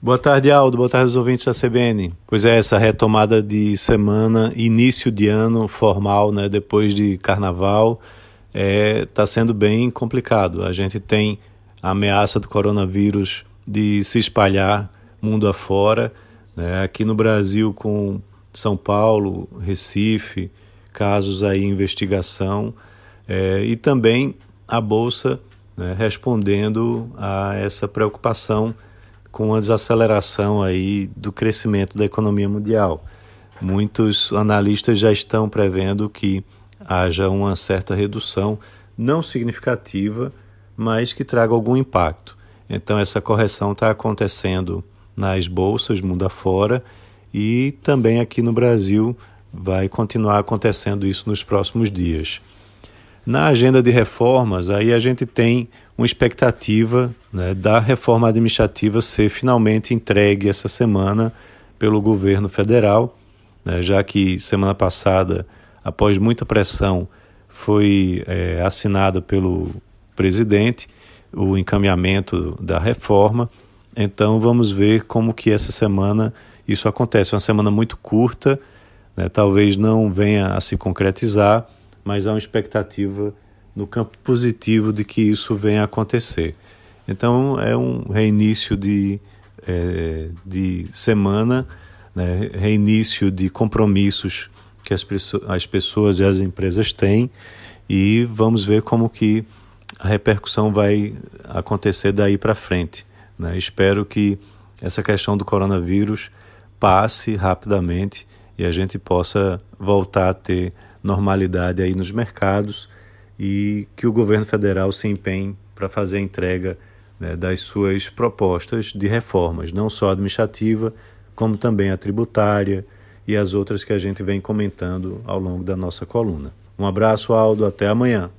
Boa tarde, Aldo. Boa tarde, os ouvintes da CBN. Pois é, essa retomada de semana, início de ano formal, né, depois de carnaval, está é, tá sendo bem complicado. A gente tem a ameaça do coronavírus de se espalhar mundo afora. Né, aqui no Brasil, com São Paulo, Recife, casos aí em investigação, é, e também a Bolsa né, respondendo a essa preocupação com a desaceleração aí do crescimento da economia mundial. Muitos analistas já estão prevendo que haja uma certa redução, não significativa, mas que traga algum impacto. Então, essa correção está acontecendo nas bolsas mundo afora e também aqui no Brasil vai continuar acontecendo isso nos próximos dias. Na agenda de reformas, aí a gente tem uma expectativa né, da reforma administrativa ser finalmente entregue essa semana pelo governo federal, né, já que semana passada, após muita pressão, foi é, assinado pelo presidente o encaminhamento da reforma. Então vamos ver como que essa semana isso acontece. Uma semana muito curta, né, talvez não venha a se concretizar, mas há uma expectativa no campo positivo de que isso venha a acontecer. Então é um reinício de, é, de semana, né, reinício de compromissos que as, as pessoas e as empresas têm e vamos ver como que a repercussão vai acontecer daí para frente. Né? Espero que essa questão do coronavírus passe rapidamente e a gente possa voltar a ter normalidade aí nos mercados e que o governo federal se empenhe para fazer a entrega né, das suas propostas de reformas, não só administrativa, como também a tributária e as outras que a gente vem comentando ao longo da nossa coluna. Um abraço, Aldo, até amanhã.